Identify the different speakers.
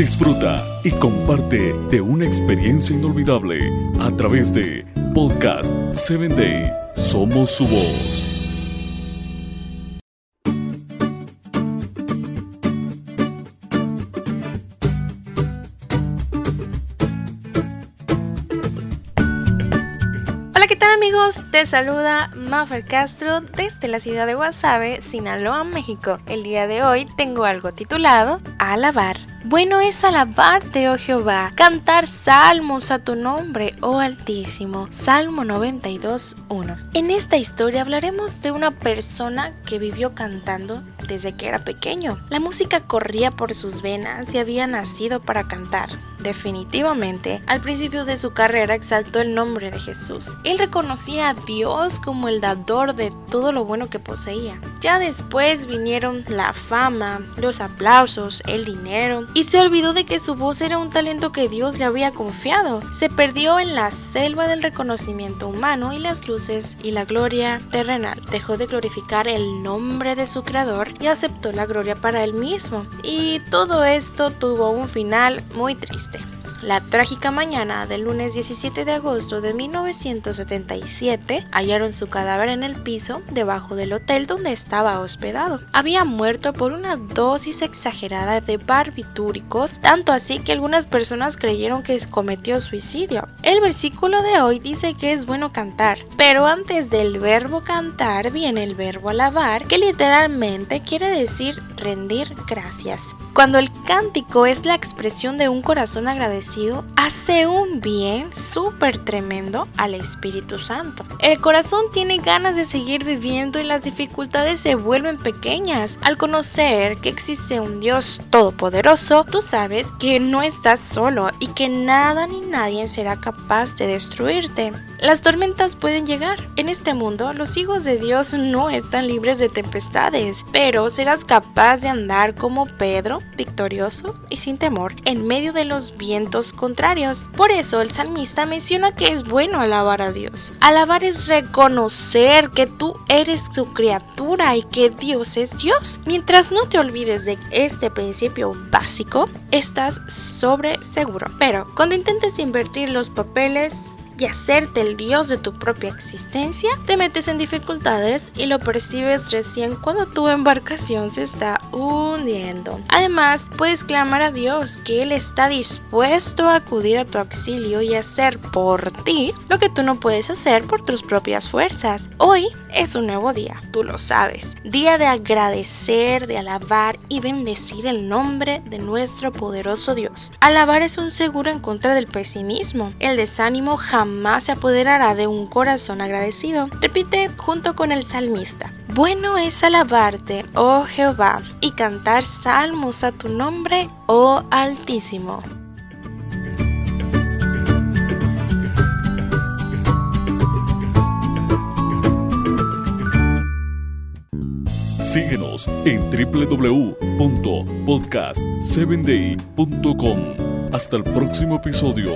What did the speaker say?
Speaker 1: Disfruta y comparte de una experiencia inolvidable a través de Podcast 7 Day. Somos su voz.
Speaker 2: Hola, ¿qué tal amigos? Te saluda Maffer Castro desde la ciudad de Guasave, Sinaloa, México. El día de hoy tengo algo titulado Alabar. Bueno es alabarte, oh Jehová, cantar salmos a tu nombre, oh Altísimo. Salmo 92, 1. En esta historia hablaremos de una persona que vivió cantando desde que era pequeño. La música corría por sus venas y había nacido para cantar. Definitivamente, al principio de su carrera exaltó el nombre de Jesús. Él reconocía a Dios como el dador de todo lo bueno que poseía. Ya después vinieron la fama, los aplausos, el dinero, y se olvidó de que su voz era un talento que Dios le había confiado. Se perdió en la selva del reconocimiento humano y las luces y la gloria terrenal. Dejó de glorificar el nombre de su creador y aceptó la gloria para él mismo. Y todo esto tuvo un final muy triste. La trágica mañana del lunes 17 de agosto de 1977 hallaron su cadáver en el piso debajo del hotel donde estaba hospedado. Había muerto por una dosis exagerada de barbitúricos, tanto así que algunas personas creyeron que cometió suicidio. El versículo de hoy dice que es bueno cantar, pero antes del verbo cantar viene el verbo alabar, que literalmente quiere decir rendir gracias. Cuando el cántico es la expresión de un corazón agradecido, hace un bien súper tremendo al Espíritu Santo. El corazón tiene ganas de seguir viviendo y las dificultades se vuelven pequeñas. Al conocer que existe un Dios todopoderoso, tú sabes que no estás solo y que nada ni nadie será capaz de destruirte. Las tormentas pueden llegar. En este mundo, los hijos de Dios no están libres de tempestades, pero serás capaz de andar como Pedro, victorioso y sin temor, en medio de los vientos contrarios. Por eso el salmista menciona que es bueno alabar a Dios. Alabar es reconocer que tú eres su criatura y que Dios es Dios. Mientras no te olvides de este principio básico, estás sobre seguro. Pero cuando intentes invertir los papeles, y hacerte el dios de tu propia existencia, te metes en dificultades y lo percibes recién cuando tu embarcación se está hundiendo. Además, puedes clamar a Dios que Él está dispuesto a acudir a tu auxilio y hacer por ti lo que tú no puedes hacer por tus propias fuerzas. Hoy es un nuevo día, tú lo sabes. Día de agradecer, de alabar y bendecir el nombre de nuestro poderoso Dios. Alabar es un seguro en contra del pesimismo. El desánimo jamás más se apoderará de un corazón agradecido. Repite junto con el salmista. Bueno es alabarte, oh Jehová, y cantar salmos a tu nombre, oh Altísimo.
Speaker 1: Síguenos en www.podcast7day.com. Hasta el próximo episodio.